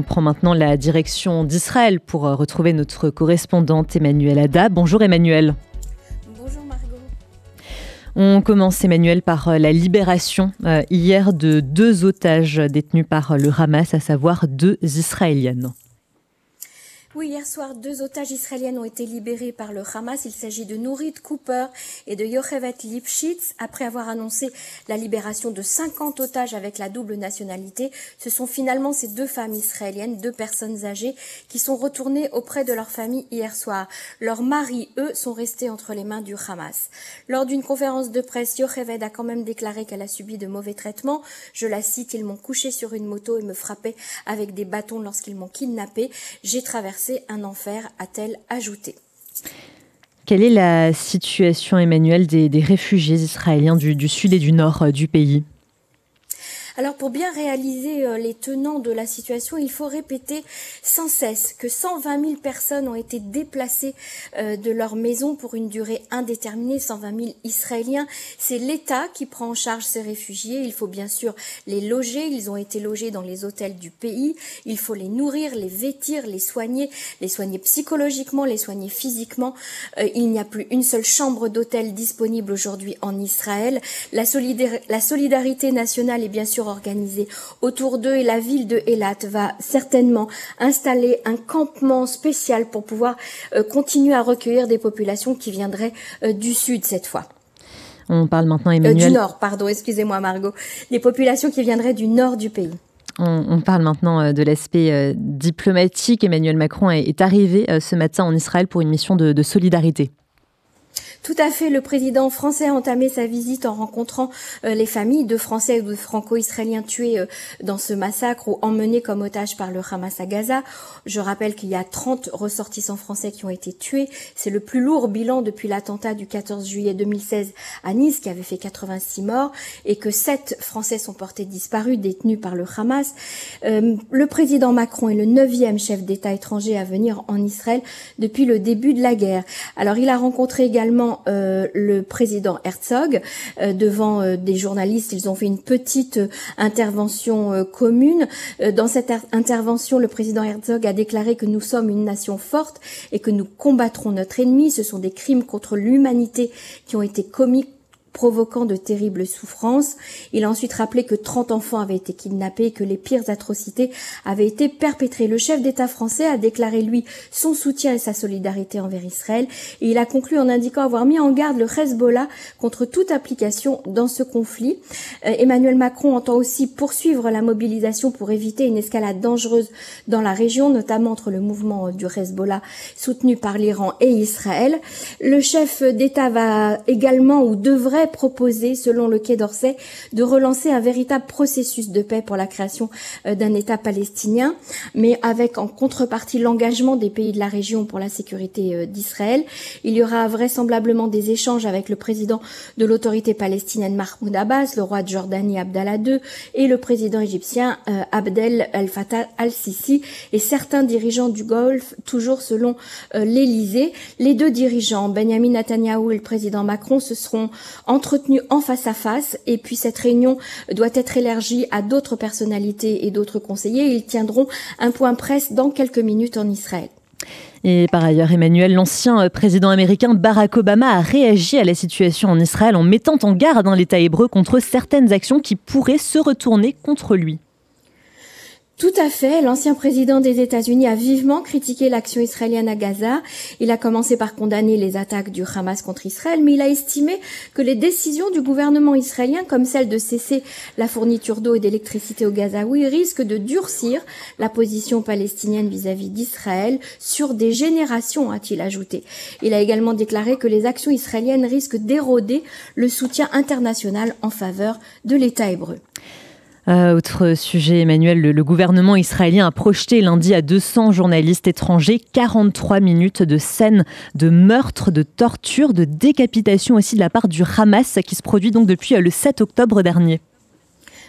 On prend maintenant la direction d'Israël pour retrouver notre correspondante Emmanuel Ada. Bonjour Emmanuel. Bonjour Margot. On commence Emmanuel par la libération hier de deux otages détenus par le Hamas, à savoir deux Israéliennes. Oui, hier soir, deux otages israéliennes ont été libérés par le Hamas. Il s'agit de Nourit Cooper et de Yochevet Lipschitz. Après avoir annoncé la libération de 50 otages avec la double nationalité, ce sont finalement ces deux femmes israéliennes, deux personnes âgées, qui sont retournées auprès de leur famille hier soir. Leurs maris, eux, sont restés entre les mains du Hamas. Lors d'une conférence de presse, Yochevet a quand même déclaré qu'elle a subi de mauvais traitements. Je la cite, ils m'ont couché sur une moto et me frappaient avec des bâtons lorsqu'ils m'ont kidnappé. J'ai traversé un enfer, a-t-elle ajouté. Quelle est la situation, Emmanuel, des, réfugiés israéliens du, sud et du nord euh, du pays? Alors pour bien réaliser euh, les tenants de la situation, il faut répéter sans cesse que 120 000 personnes ont été déplacées euh, de leur maison pour une durée indéterminée, 120 000 Israéliens. C'est l'État qui prend en charge ces réfugiés. Il faut bien sûr les loger. Ils ont été logés dans les hôtels du pays. Il faut les nourrir, les vêtir, les soigner, les soigner psychologiquement, les soigner physiquement. Euh, il n'y a plus une seule chambre d'hôtel disponible aujourd'hui en Israël. La, la solidarité nationale est bien sûr organisé autour d'eux et la ville de Elat va certainement installer un campement spécial pour pouvoir euh, continuer à recueillir des populations qui viendraient euh, du sud cette fois. On parle maintenant, Emmanuel. Euh, du nord, pardon, excusez-moi Margot. Les populations qui viendraient du nord du pays. On, parle maintenant de l'aspect diplomatique. Emmanuel Macron est, arrivé ce matin en Israël pour une mission de solidarité. Tout à fait. Le président français a entamé sa visite en rencontrant euh, les familles de Français ou de Franco-Israéliens tués euh, dans ce massacre ou emmenés comme otages par le Hamas à Gaza. Je rappelle qu'il y a 30 ressortissants français qui ont été tués. C'est le plus lourd bilan depuis l'attentat du 14 juillet 2016 à Nice qui avait fait 86 morts et que 7 Français sont portés disparus, détenus par le Hamas. Euh, le président Macron est le neuvième chef d'État étranger à venir en Israël depuis le début de la guerre. Alors il a rencontré également euh, le président Herzog euh, devant euh, des journalistes. Ils ont fait une petite intervention commune. dans cette intervention, le président Herzog a déclaré que nous sommes une nation forte et que nous combattrons notre ennemi. Ce sont des crimes contre l'humanité qui ont été commis provoquant de terribles souffrances. Il a ensuite rappelé que 30 enfants avaient été kidnappés et que les pires atrocités avaient été perpétrées. Le chef d'État français a déclaré, lui, son soutien et sa solidarité envers Israël et il a conclu en indiquant avoir mis en garde le Hezbollah contre toute application dans ce conflit. Euh, Emmanuel Macron entend aussi poursuivre la mobilisation pour éviter une escalade dangereuse dans la région, notamment entre le mouvement du Hezbollah soutenu par l'Iran et Israël. Le chef d'État va également ou devrait proposé, selon le Quai d'Orsay, de relancer un véritable processus de paix pour la création euh, d'un État palestinien, mais avec en contrepartie l'engagement des pays de la région pour la sécurité euh, d'Israël. Il y aura vraisemblablement des échanges avec le président de l'autorité palestinienne Mahmoud Abbas, le roi de Jordanie Abdallah II et le président égyptien euh, Abdel El-Fattah al-Sisi et certains dirigeants du Golfe, toujours selon l'Élysée. Les deux dirigeants, Benjamin Netanyahu et le président Macron, se seront entretenu en face à face. Et puis cette réunion doit être élargie à d'autres personnalités et d'autres conseillers. Ils tiendront un point presse dans quelques minutes en Israël. Et par ailleurs, Emmanuel, l'ancien président américain Barack Obama a réagi à la situation en Israël en mettant en garde hein, l'État hébreu contre certaines actions qui pourraient se retourner contre lui. Tout à fait. L'ancien président des États-Unis a vivement critiqué l'action israélienne à Gaza. Il a commencé par condamner les attaques du Hamas contre Israël, mais il a estimé que les décisions du gouvernement israélien, comme celle de cesser la fourniture d'eau et d'électricité au Gazaoui, risquent de durcir la position palestinienne vis-à-vis d'Israël sur des générations, a-t-il ajouté. Il a également déclaré que les actions israéliennes risquent d'éroder le soutien international en faveur de l'État hébreu. Euh, autre sujet, Emmanuel, le, gouvernement israélien a projeté lundi à 200 journalistes étrangers 43 minutes de scènes de meurtre, de torture, de décapitation aussi de la part du Hamas qui se produit donc depuis euh, le 7 octobre dernier.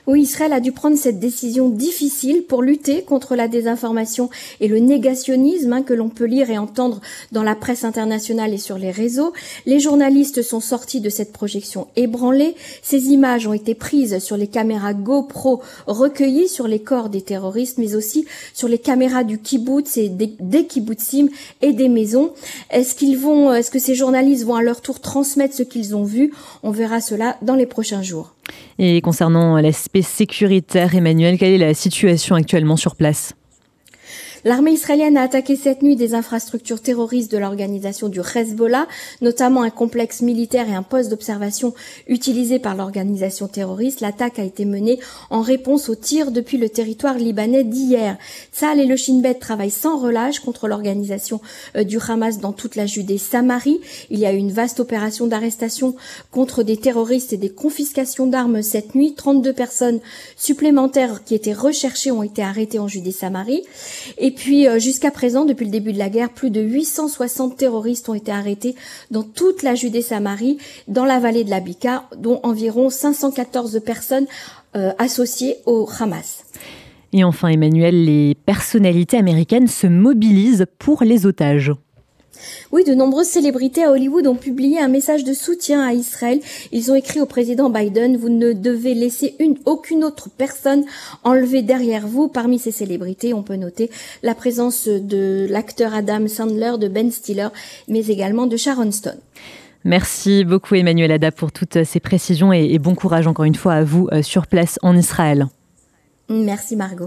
Oui, Israël a dû prendre cette décision difficile pour lutter contre la désinformation et le négationnisme hein, que l'on peut lire et entendre dans la presse internationale et sur les réseaux. Les journalistes sont sortis de cette projection ébranlés. Ces images ont été prises sur les caméras GoPro recueillies sur les corps des terroristes, mais aussi sur les caméras du kibbutz et des, des kibbutzim et des maisons. Est-ce qu'ils vont, est-ce que ces journalistes vont à leur tour transmettre ce qu'ils ont vu? On verra cela dans les prochains jours. Et concernant l'aspect sécuritaire, Emmanuel, quelle est la situation actuellement sur place? L'armée israélienne a attaqué cette nuit des infrastructures terroristes de l'organisation du Hezbollah, notamment un complexe militaire et un poste d'observation utilisé par l'organisation terroriste. L'attaque a été menée en réponse aux tirs depuis le territoire libanais d'hier. Tzal et le Shin Bet travaillent sans relâche contre l'organisation euh, du Hamas dans toute la Judée-Samarie. Il y a eu une vaste opération d'arrestation contre des terroristes et des confiscations d'armes cette nuit. 32 personnes supplémentaires qui étaient recherchées ont été arrêtées en Judée-Samarie. Et et puis, euh, jusqu'à présent, depuis le début de la guerre, plus de 860 terroristes ont été arrêtés dans toute la Judée-Samarie, dans la vallée de la Bika, dont environ 514 personnes euh, associées au Hamas. Et enfin, Emmanuel, les personnalités américaines se mobilisent pour les otages. Oui, de nombreuses célébrités à Hollywood ont publié un message de soutien à Israël. Ils ont écrit au président Biden, vous ne devez laisser une, aucune autre personne enlevée derrière vous. Parmi ces célébrités, on peut noter la présence de l'acteur Adam Sandler, de Ben Stiller, mais également de Sharon Stone. Merci beaucoup Emmanuel Ada pour toutes ces précisions et bon courage encore une fois à vous euh, sur place en Israël. Merci Margot.